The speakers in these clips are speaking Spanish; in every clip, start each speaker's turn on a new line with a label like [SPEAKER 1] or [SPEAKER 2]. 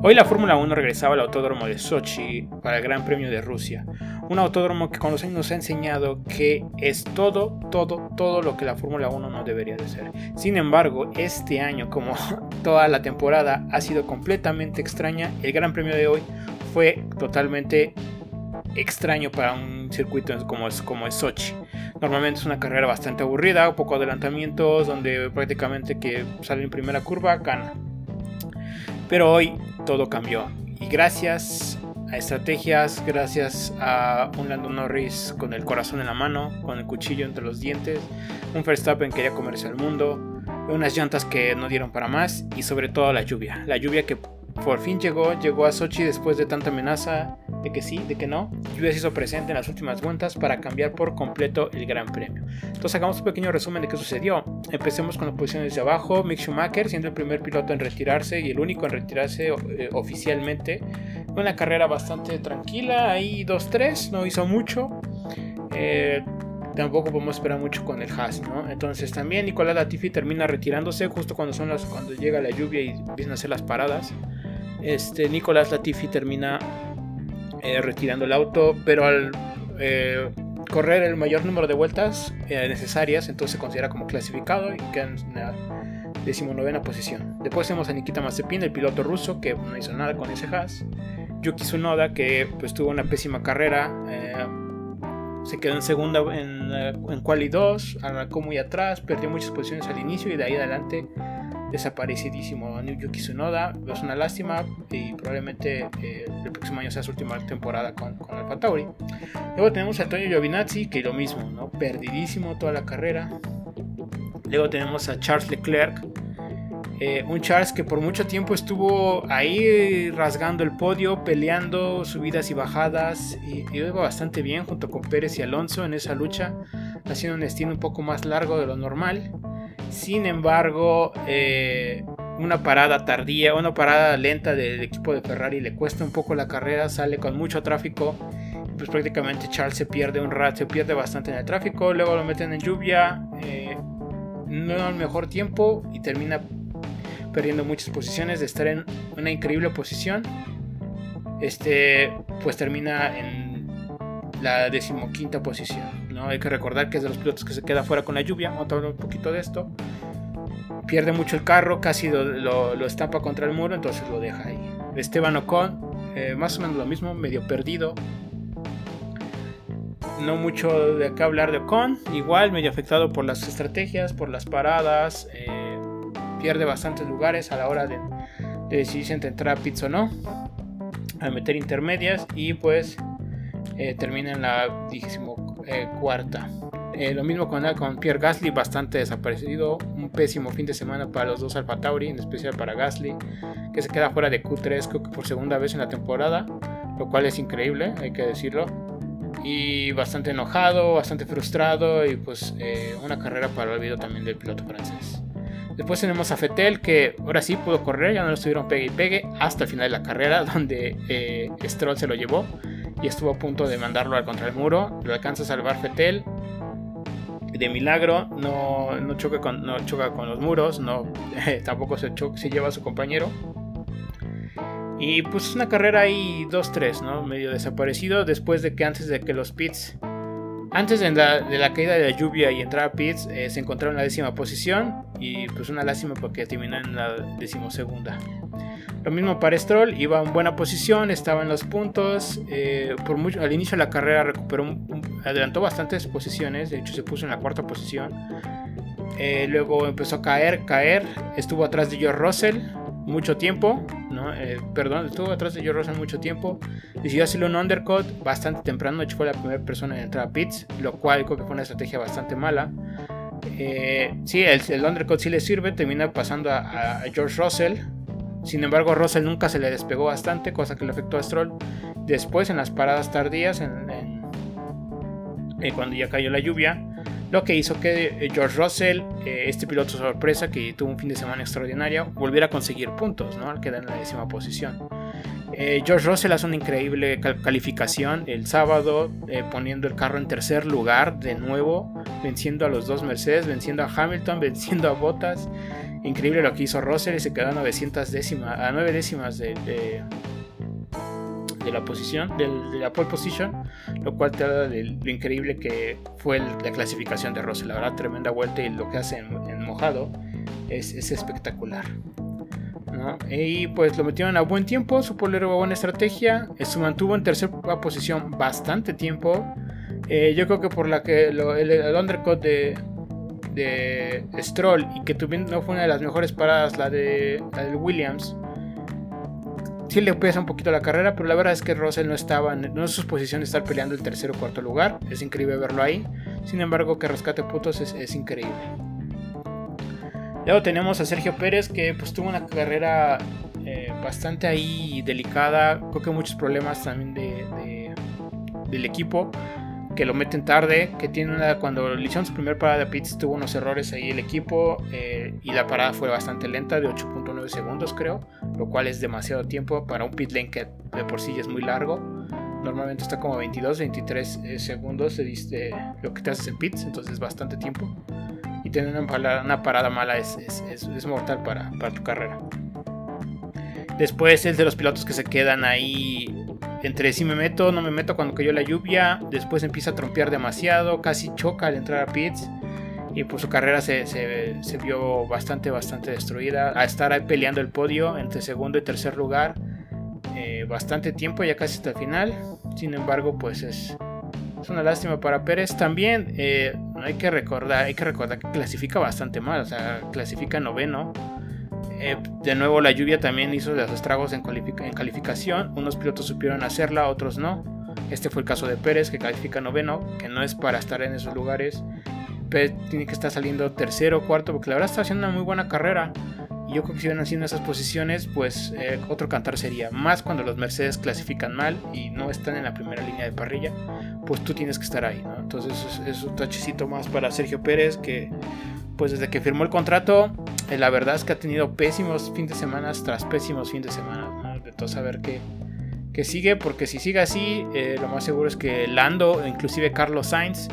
[SPEAKER 1] Hoy la Fórmula 1 regresaba al autódromo de Sochi para el Gran Premio de Rusia. Un autódromo que con los años nos ha enseñado que es todo, todo, todo lo que la Fórmula 1 no debería de ser. Sin embargo, este año, como toda la temporada, ha sido completamente extraña. El Gran Premio de hoy fue totalmente extraño para un circuito como es, como es Sochi. Normalmente es una carrera bastante aburrida, poco adelantamientos, donde prácticamente que sale en primera curva gana. Pero hoy todo cambió. Y gracias a estrategias, gracias a un Lando Norris con el corazón en la mano, con el cuchillo entre los dientes, un Verstappen quería comerse al mundo, unas llantas que no dieron para más y sobre todo la lluvia. La lluvia que por fin llegó, llegó a Sochi después de tanta amenaza de que sí, de que no. Lluvia se hizo presente en las últimas vueltas para cambiar por completo el Gran Premio. Entonces hagamos un pequeño resumen de qué sucedió. Empecemos con las posiciones de abajo. Mick Schumacher siendo el primer piloto en retirarse y el único en retirarse eh, oficialmente. Una carrera bastante tranquila, ahí 2-3, no hizo mucho. Eh, tampoco podemos esperar mucho con el Haas, ¿no? Entonces también Nicolás Latifi termina retirándose justo cuando son las cuando llega la lluvia y empiezan a hacer las paradas. Este Nicolás Latifi termina eh, retirando el auto, pero al eh, correr el mayor número de vueltas eh, necesarias, entonces se considera como clasificado y queda en la decimonovena posición. Después tenemos a Nikita Mazepin, el piloto ruso, que no hizo nada con ese Haas. Yuki Tsunoda, que pues tuvo una pésima carrera, se quedó en segunda en, en quali 2, arrancó muy atrás, perdió muchas posiciones al inicio y de ahí adelante desaparecidísimo Yuki Tsunoda. Es una lástima y probablemente eh, el próximo año sea su última temporada con, con Alfa. Luego tenemos a Antonio Giovinazzi, que lo mismo, ¿no? perdidísimo toda la carrera. Luego tenemos a Charles Leclerc. Eh, un Charles que por mucho tiempo estuvo ahí rasgando el podio, peleando subidas y bajadas y, y iba bastante bien junto con Pérez y Alonso en esa lucha, haciendo un destino un poco más largo de lo normal. Sin embargo, eh, una parada tardía, una parada lenta del equipo de Ferrari le cuesta un poco la carrera, sale con mucho tráfico. Pues prácticamente Charles se pierde un rato, se pierde bastante en el tráfico. Luego lo meten en lluvia, eh, no al mejor tiempo y termina perdiendo muchas posiciones de estar en una increíble posición. Este, pues termina en la decimoquinta posición. Hay que recordar que es de los pilotos que se queda fuera con la lluvia. Vamos a hablar un poquito de esto. Pierde mucho el carro, casi lo, estampa contra el muro, entonces lo deja ahí. Esteban Ocon, eh, más o menos lo mismo, medio perdido. No mucho de qué hablar de Ocon, igual medio afectado por las estrategias, por las paradas. Eh, pierde bastantes lugares a la hora de, de decidir si entrar a pits o no. A meter intermedias y pues eh, termina en la digésimo eh, cuarta. Eh, lo mismo con, con Pierre Gasly, bastante desaparecido. Un pésimo fin de semana para los dos Alfa Tauri, en especial para Gasly, que se queda fuera de Q3 por segunda vez en la temporada, lo cual es increíble, hay que decirlo. Y bastante enojado, bastante frustrado y pues eh, una carrera para el olvido también del piloto francés. Después tenemos a Fetel que ahora sí pudo correr, ya no lo estuvieron pegue y pegue hasta el final de la carrera donde Stroll se lo llevó y estuvo a punto de mandarlo al contra el muro. Lo alcanza a salvar Fetel. De milagro, no, choca, con, no choca con los muros, no, tampoco se, se lleva a su compañero. Y pues una carrera ahí 2-3, ¿no? Medio desaparecido después de que antes de que los pits, antes de la, caída de la lluvia y entrar a pits, eh, se encontraron en la décima posición y pues una lástima porque terminó en la decimosegunda. Lo mismo para Stroll, iba en buena posición, estaba en los puntos. Eh, al inicio de la carrera recuperó, adelantó bastantes posiciones, de hecho se puso en la cuarta posición. Eh, luego empezó a caer, caer, estuvo atrás de George Russell mucho tiempo. Eh, perdón, estuvo atrás de George Russell mucho tiempo. Decidió hacerle un undercut bastante temprano, de fue la primera persona en entrar a pits, lo cual creo que fue una estrategia bastante mala. sí, el, undercut sí le sirve, termina pasando a George Russell, sin embargo, Russell nunca se le despegó bastante, cosa que le afectó a Stroll. Después, en las paradas tardías, en, eh, cuando ya cayó la lluvia, lo que hizo que eh, George Russell, eh, este piloto sorpresa que tuvo un fin de semana extraordinario, volviera a conseguir puntos, ¿no? al quedar en la décima posición. George Russell hace una increíble calificación el sábado, poniendo el carro en tercer lugar de nuevo, venciendo a los dos Mercedes, venciendo a Hamilton, venciendo a Bottas Increíble lo que hizo Russell y se quedó a 900 décimas, a 9 décimas de, la posición, de, la pole position, lo cual te da lo increíble que fue la clasificación de Russell. La verdad, tremenda vuelta y lo que hace en, mojado es, espectacular. Y pues lo metieron a buen tiempo, supo leer buena estrategia, se mantuvo en tercera posición bastante tiempo. Eh, yo creo que por la que el, undercut de, de Stroll y que no fue una de las mejores paradas, la de, Williams, sí le pesa un poquito la carrera, pero la verdad es que Russell no estaba en, no sus posiciones de estar peleando el tercer o cuarto lugar. Es increíble verlo ahí. Sin embargo, que rescate puntos es, increíble. Luego tenemos a Sergio Pérez que pues tuvo una carrera eh, bastante ahí delicada. Creo que muchos problemas también de, del equipo que lo meten tarde, que tiene una, cuando le hicieron su primer parada de pits tuvo unos errores ahí el equipo eh, y la parada fue bastante lenta de 8.9 segundos creo, lo cual es demasiado tiempo para un pit lane que de por sí es muy largo. Normalmente está como 22, 23 eh, segundos de, lo que te haces en pits, entonces es bastante tiempo. Y tener una parada, mala es, mortal para, tu carrera. Después es de los pilotos que se quedan ahí entre si me meto, no me meto cuando cayó la lluvia. Después empieza a trompear demasiado, casi choca al entrar a pits. Y pues su carrera se, vio bastante, bastante destruida. A estar ahí peleando el podio entre segundo y tercer lugar. Eh, bastante tiempo, ya casi hasta el final. Sin embargo, pues es, es una lástima para Pérez. También eh, hay que recordar, hay que recordar que clasifica bastante mal. O sea, clasifica noveno eh, de nuevo la lluvia también hizo los estragos en, calificación. Unos pilotos supieron hacerla, otros no. Este fue el caso de Pérez, que califica noveno, que no es para estar en esos lugares. Pérez tiene que estar saliendo tercero cuarto, porque la verdad está haciendo una muy buena carrera. Y yo creo que si van haciendo esas posiciones, pues eh, otro cantar sería. Más cuando los Mercedes clasifican mal y no están en la primera línea de parrilla, pues tú tienes que estar ahí, Entonces es, un tachecito más para Sergio Pérez, que pues desde que firmó el contrato, eh, la verdad es que ha tenido pésimos fines de semana tras pésimos fines de semana. De todo saber qué, sigue, porque si sigue así, eh, lo más seguro es que Lando, inclusive Carlos Sainz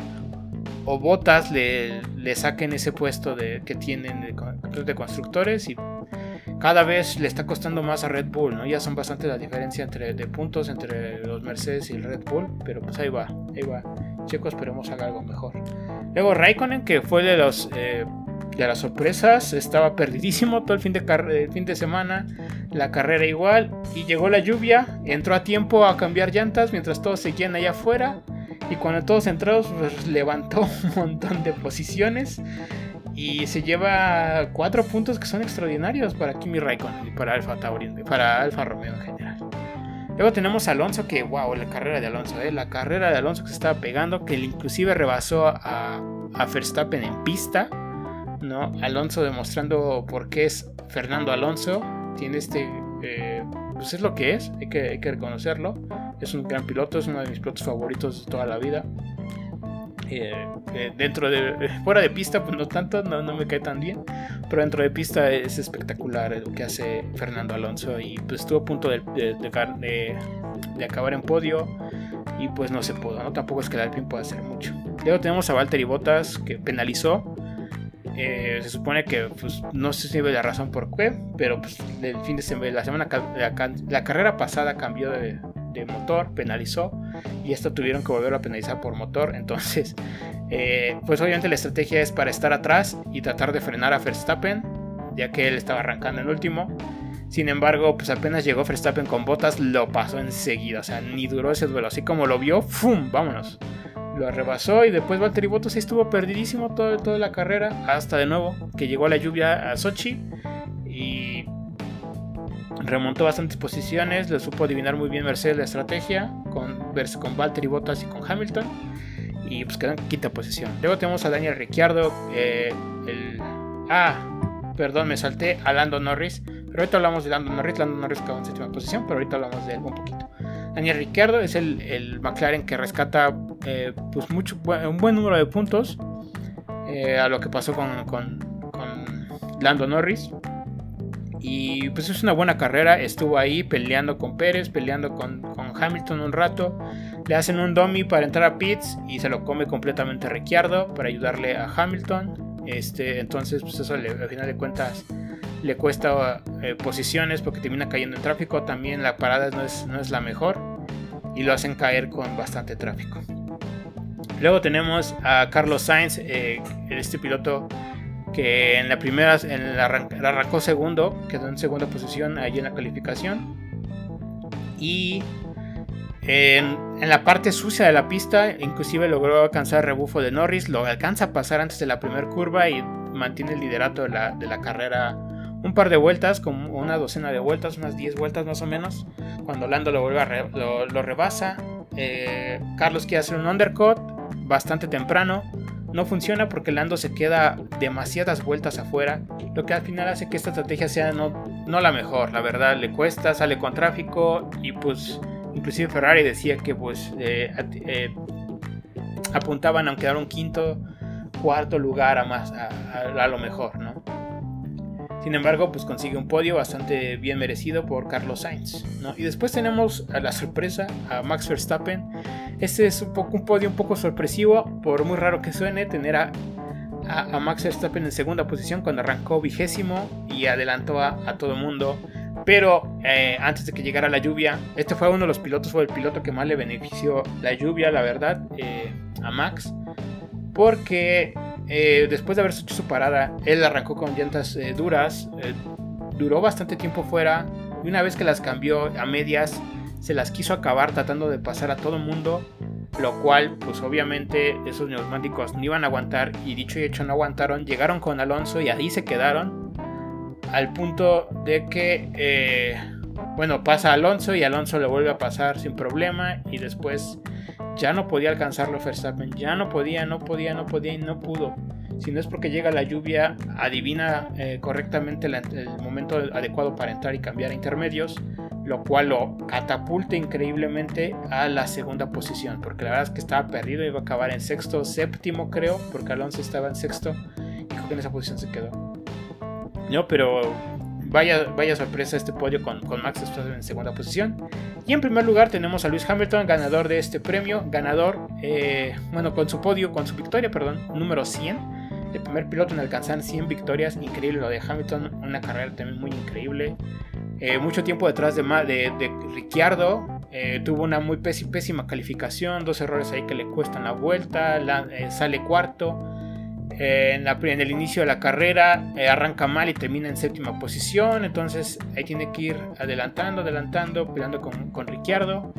[SPEAKER 1] o Botas le, saquen ese puesto de, que tienen de, de, constructores y cada vez le está costando más a Red Bull, ¿no? Ya son bastante la diferencia entre de puntos entre los Mercedes y el Red Bull, pero pues ahí va, ahí va. Chicos, esperemos haga algo mejor. Luego Raikkonen, que fue de los eh, de las sorpresas, estaba perdidísimo todo el fin de, fin de semana, la carrera igual, y llegó la lluvia, entró a tiempo a cambiar llantas mientras todos seguían allá afuera, y cuando todos entrados, pues, levantó un montón de posiciones. Y se lleva cuatro puntos que son extraordinarios para Kimi Raikkonen y para Alfa Tauri, para Alfa Romeo en general. Luego tenemos a Alonso que, wow, la carrera de Alonso, ¿eh? la carrera de Alonso que se estaba pegando, que inclusive rebasó a, a Verstappen en pista, ¿no? Alonso demostrando por qué es Fernando Alonso, tiene este, eh, pues es lo que es, hay que, hay que reconocerlo, es un gran piloto, es uno de mis pilotos favoritos de toda la vida. Eh, eh, dentro de fuera de pista pues no tanto no, no, me cae tan bien pero dentro de pista es espectacular lo que hace Fernando Alonso y pues estuvo a punto de, de, acabar en podio y pues no se pudo no tampoco es que el Alpine pueda hacer mucho. Luego tenemos a Valtteri Bottas que penalizó. Eh, se supone que pues, no se sabe la razón por qué pero pues el fin de semana la semana la carrera pasada cambió de, motor, penalizó y esto tuvieron que volver a penalizar por motor. Entonces, eh, pues obviamente la estrategia es para estar atrás y tratar de frenar a Verstappen, ya que él estaba arrancando en último. Sin embargo, pues apenas llegó Verstappen con botas, lo pasó enseguida, o sea, ni duró ese duelo. Así como lo vio, ¡fum! Vámonos. Lo arrebasó y después Valtteri Bottas estuvo perdidísimo todo, toda la carrera, hasta de nuevo que llegó la lluvia a Sochi y remontó bastantes posiciones, le supo adivinar muy bien Mercedes la estrategia con, con Valtteri Bottas y con Hamilton y pues quedó en quinta posición. Luego tenemos a Daniel Ricciardo, eh, el... Ah, perdón, me salté a Lando Norris, pero ahorita hablamos de Lando Norris, Lando Norris quedó en séptima posición, pero ahorita hablamos de él un poquito. Daniel Ricciardo es el, McLaren que rescata eh, pues mucho, un buen número de puntos eh, a lo que pasó con, con Lando Norris. Y pues es una buena carrera. Estuvo ahí peleando con Pérez, peleando con, Hamilton un rato. Le hacen un dummy para entrar a pits y se lo come completamente Ricciardo para ayudarle a Hamilton. Este, entonces, pues eso al final de cuentas le cuesta eh, posiciones porque termina cayendo en tráfico. También la parada no es, no es la mejor y lo hacen caer con bastante tráfico. Luego tenemos a Carlos Sainz, eh, este piloto que en la primera en la arrancó segundo, quedó en segunda posición allí en la calificación. Y en, la parte sucia de la pista, inclusive logró alcanzar el rebufo de Norris, lo alcanza a pasar antes de la primera curva y mantiene el liderato de la, de la carrera un par de vueltas, como una docena de vueltas, unas 10 vueltas más o menos. Cuando Lando lo vuelve a lo, rebasa, eh, Carlos quiere hacer un undercut bastante temprano. No funciona porque Lando se queda demasiadas vueltas afuera, lo que al final hace que esta estrategia sea no, no la mejor, la verdad, le cuesta, sale con tráfico y pues inclusive Ferrari decía que pues eh, eh, apuntaban a quedar un quinto, cuarto lugar a más, a, lo mejor, ¿no? Sin embargo, pues consigue un podio bastante bien merecido por Carlos Sainz. Y después tenemos a la sorpresa a Max Verstappen. Este es un, poco, un podio un poco sorpresivo, por muy raro que suene, tener a, a, Max Verstappen en segunda posición cuando arrancó vigésimo y adelantó a, a todo el mundo. Pero eh, antes de que llegara la lluvia, este fue uno de los pilotos, fue el piloto que más le benefició la lluvia, la verdad, eh, a Max. Porque eh, después de haber hecho su parada, él arrancó con llantas duras, duró bastante tiempo fuera y una vez que las cambió a medias, se las quiso acabar tratando de pasar a todo mundo, lo cual pues obviamente esos neumáticos no iban a aguantar y dicho y hecho no aguantaron, llegaron con Alonso y ahí se quedaron al punto de que, eh, bueno, pasa Alonso y Alonso le vuelve a pasar sin problema y después ya no podía alcanzarlo Verstappen, ya no podía, no podía, no podía y no pudo. Si no es porque llega la lluvia, adivina eh, correctamente el momento adecuado para entrar y cambiar intermedios, lo cual lo catapulta increíblemente a la segunda posición, porque la verdad es que estaba perdido, iba a acabar en sexto, séptimo creo, porque Alonso estaba en sexto y creo que en esa posición se quedó. ¿no? Pero vaya, vaya sorpresa este podio con, Max Verstappen en segunda posición. Y en primer lugar tenemos a Lewis Hamilton, ganador de este premio, ganador, eh, bueno, con su podio, con su victoria, perdón, número 100. El primer piloto en alcanzar 100 victorias, increíble lo de Hamilton, una carrera también muy increíble. Eh, mucho tiempo detrás de, de, de Ricciardo, eh, tuvo una muy pésima calificación, dos errores ahí que le cuestan la vuelta, sale cuarto. Eh, en, el inicio de la carrera eh, arranca mal y termina en séptima posición. Entonces ahí tiene que ir adelantando, adelantando, peleando con, con Ricciardo.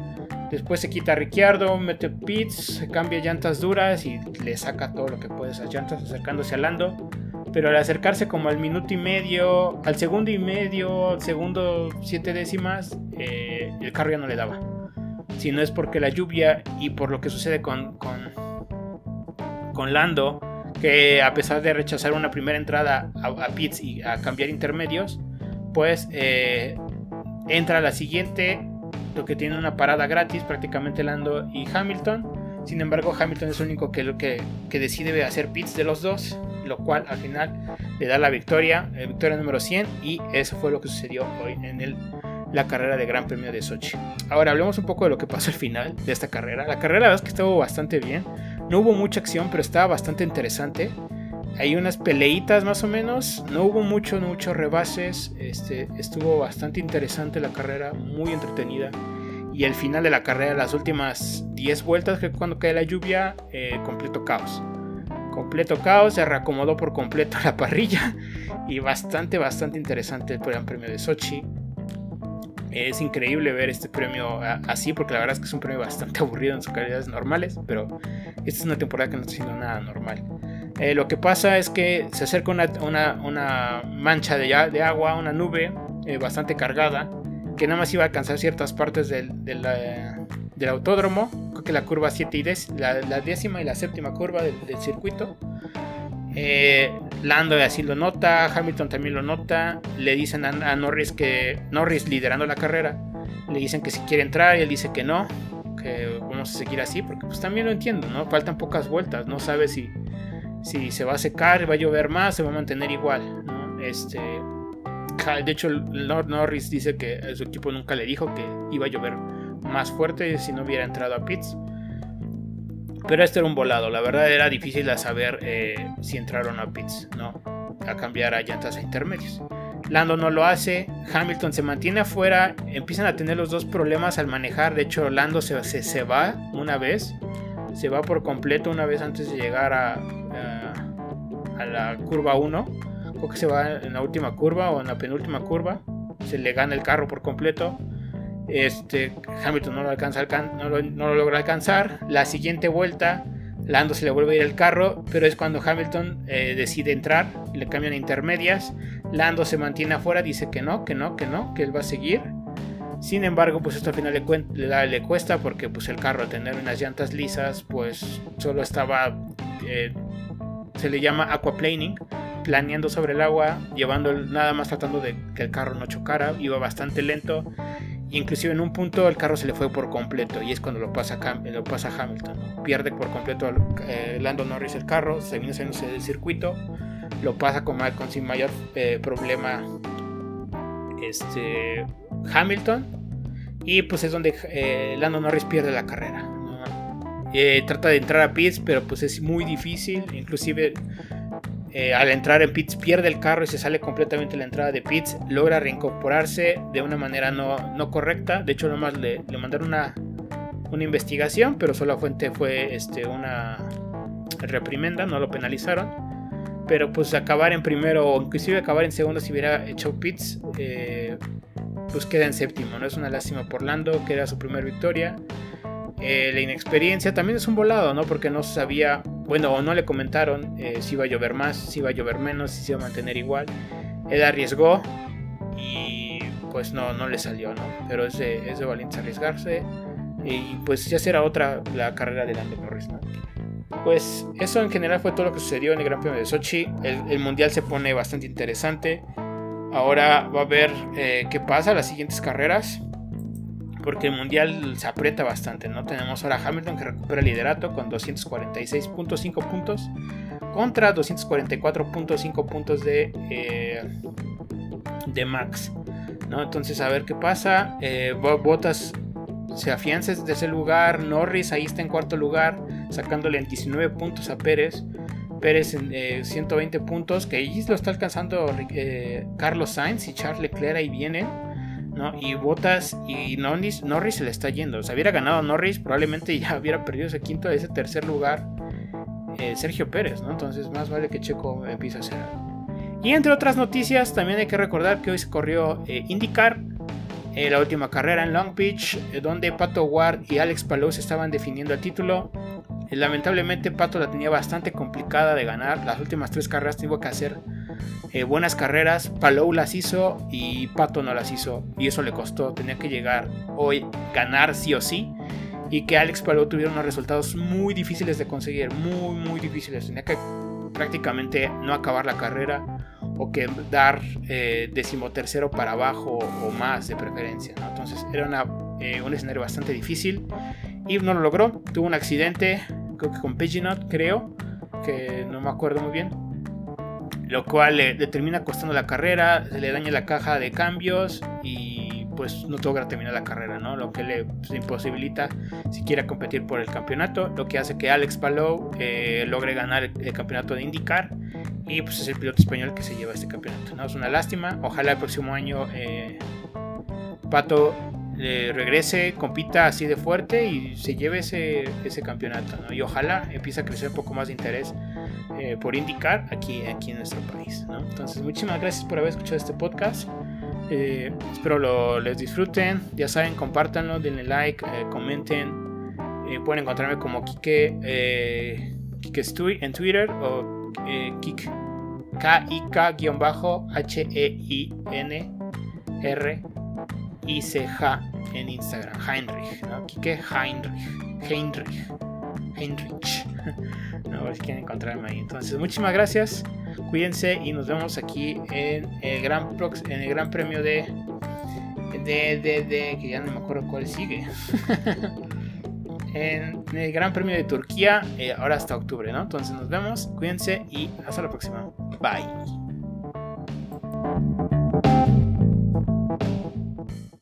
[SPEAKER 1] Después se quita a Ricciardo, mete pits, cambia llantas duras y le saca todo lo que puede esas llantas acercándose a Lando. Pero al acercarse como al minuto y medio, al segundo y medio, al segundo siete décimas, eh, el carro ya no le daba. Si no es porque la lluvia y por lo que sucede con, con, con Lando, que a pesar de rechazar una primera entrada a, pits y a cambiar intermedios, pues eh, entra a la siguiente, lo que tiene una parada gratis prácticamente Lando y Hamilton. Sin embargo, Hamilton es el único que, que, que decide hacer pits de los dos, lo cual al final le da la victoria, la victoria número 100, y eso fue lo que sucedió hoy en la carrera de Gran Premio de Sochi. Ahora hablemos un poco de lo que pasó al final de esta carrera. La carrera la verdad es que estuvo bastante bien. No hubo mucha acción, pero estaba bastante interesante. Hay unas peleitas más o menos. No hubo mucho, muchos rebases. Este, estuvo bastante interesante la carrera, muy entretenida. Y el final de la carrera, las últimas 10 vueltas, que cuando cae la lluvia, eh, completo caos. Completo caos, se reacomodó por completo la parrilla. Y bastante, bastante interesante el Gran Premio de Sochi. Es increíble ver este premio así, porque la verdad es que es un premio bastante aburrido en sus calidades normales, pero esta es una temporada que no está siendo nada normal. Eh, lo que pasa es que se acerca una, mancha de, agua, una nube eh, bastante cargada, que nada más iba a alcanzar ciertas partes del, del, autódromo, creo que la curva 7 y 10, la, décima y la séptima curva del, circuito. Eh, Lando así lo nota, Hamilton también lo nota. Le dicen a, Norris que Norris liderando la carrera, le dicen que si quiere entrar y él dice que no, que vamos a seguir así, porque pues también lo entiendo, ¿no? Faltan pocas vueltas, no sabe si, si se va a secar, va a llover más, se va a mantener igual. Este, de hecho, Norris dice que su equipo nunca le dijo que iba a llover más fuerte si no hubiera entrado a pits. Pero este era un volado, la verdad era difícil de saber eh, si entraron a pits, ¿no? A cambiar a llantas a intermedios. Lando no lo hace, Hamilton se mantiene afuera, empiezan a tener los dos problemas al manejar, de hecho Lando se, se, va una vez, se va por completo una vez antes de llegar a, a, la curva 1, creo que se va en la última curva o en la penúltima curva, se le gana el carro por completo, este, Hamilton no lo, alcanza, no lo, logra alcanzar, la siguiente vuelta Lando se le vuelve a ir el carro, pero es cuando Hamilton eh, decide entrar, le cambian intermedias, Lando se mantiene afuera, dice que no, que no, que no, que él va a seguir. Sin embargo, pues esto al final le, le, cuesta porque pues el carro al tener unas llantas lisas, pues solo estaba, eh, se le llama aquaplaning, planeando sobre el agua, llevando nada más tratando de que el carro no chocara, iba bastante lento. Inclusive en un punto el carro se le fue por completo y es cuando lo pasa, lo pasa Hamilton. Pierde por completo eh, Lando Norris el carro, se viene saliéndose del circuito lo pasa con, con sin mayor eh, problema este, Hamilton. Y pues es donde eh, Lando Norris pierde la carrera. Eh, trata de entrar a pits, pero pues es muy difícil. Inclusive al entrar en pits pierde el carro y se sale completamente la entrada de pits. Logra reincorporarse de una manera no, correcta. De hecho, nomás le, le mandaron una, una investigación, pero solo fuente fue este, una reprimenda, no lo penalizaron pero pues acabar en primero o inclusive acabar en segundo si hubiera hecho pits, eh, pues queda en séptimo, ¿no? Es una lástima por Lando, que era su primera victoria. Eh, la inexperiencia también es un volado, ¿no? Porque no sabía, bueno, o no le comentaron eh, si iba a llover más, si iba a llover menos, si se iba a mantener igual. Él arriesgó y pues no, no le salió, ¿no? Pero es de, es de valiente arriesgarse y pues ya será otra la carrera de Lando Norris, ¿no? Pues eso en general fue todo lo que sucedió en el Gran Premio de Sochi. El, mundial se pone bastante interesante. Ahora va a ver eh, qué pasa las siguientes carreras. Porque el mundial se aprieta bastante, ¿no? Tenemos ahora Hamilton que recupera el liderato con 246.5 puntos contra 244.5 puntos de, eh, de Max. ¿no? Entonces a ver qué pasa. Eh, Botas se afianza desde ese lugar. Norris ahí está en cuarto lugar, sacándole 19 puntos a Pérez. Pérez en 120 eh, puntos, que ahí lo está alcanzando Carlos Sainz y Charles Leclerc ahí vienen. ¿No? Y Botas y Norris, Norris se le está yendo. O sea, hubiera ganado Norris, probablemente ya hubiera perdido ese quinto, ese tercer lugar eh, Sergio Pérez, ¿no? Entonces más vale que Checo empiece a hacer Y entre otras noticias, también hay que recordar que hoy se corrió IndyCar la última carrera en Long Beach, eh, donde Pato Ward y Alex Palou se estaban definiendo el título. Eh, lamentablemente Pato la tenía bastante complicada de ganar. Las últimas tres carreras tuvo que hacer eh, buenas carreras. Palou las hizo y Pato no las hizo. Y eso le costó. Tenía que llegar hoy, ganar sí o sí. Y que Alex Palou tuviera unos resultados muy difíciles de conseguir. Muy, muy difíciles. Tenía que prácticamente no acabar la carera o que dar eh, decimotercero para abajo o más de preferencia. Entonces era eh, un escenario bastante difícil y no lo logró. Tuvo un accidente, creo que con Paginot, creo, que no me acuerdo muy bien. Lo cual le, termina costando la carrera, se le daña la caja de cambios y pues no logra terminar la carrera, ¿no? Lo que le pues, imposibilita si quiere competir por el campeonato, lo que hace que Alex Palou eh, logre ganar el, el campeonato de IndyCar y pues es el piloto español que se lleva este campeonato. ¿no? Es una lástima. Ojalá el próximo año eh, Pato eh, regrese, compita así de fuerte y se lleve ese, ese campeonato. ¿no? Y ojalá empiece a crecer un poco más de interés eh, por indicar aquí, aquí en nuestro país. Entonces, muchísimas gracias por haber escuchado este podcast. espero lo les disfruten. Ya saben, compártanlo, denle like, comenten. pueden encontrarme como Kike, Kike Stui en Twitter o eh, Kik, K-I-K-H-E-I-N-R-I-C-H en Instagram, Heinrich, ¿no? Kike Heinrich, Heinrich, Heinrich. no, si quieren encontrarme ahí. Entonces, muchísimas gracias, cuídense y nos vemos aquí en el gran, en el gran premio de, de, de, de, que ya no me acuerdo cuál sigue. en el Gran Premio de Turquía, eh, ahora hasta octubre, ¿no? Entonces nos vemos, cuídense y hasta la próxima. Bye.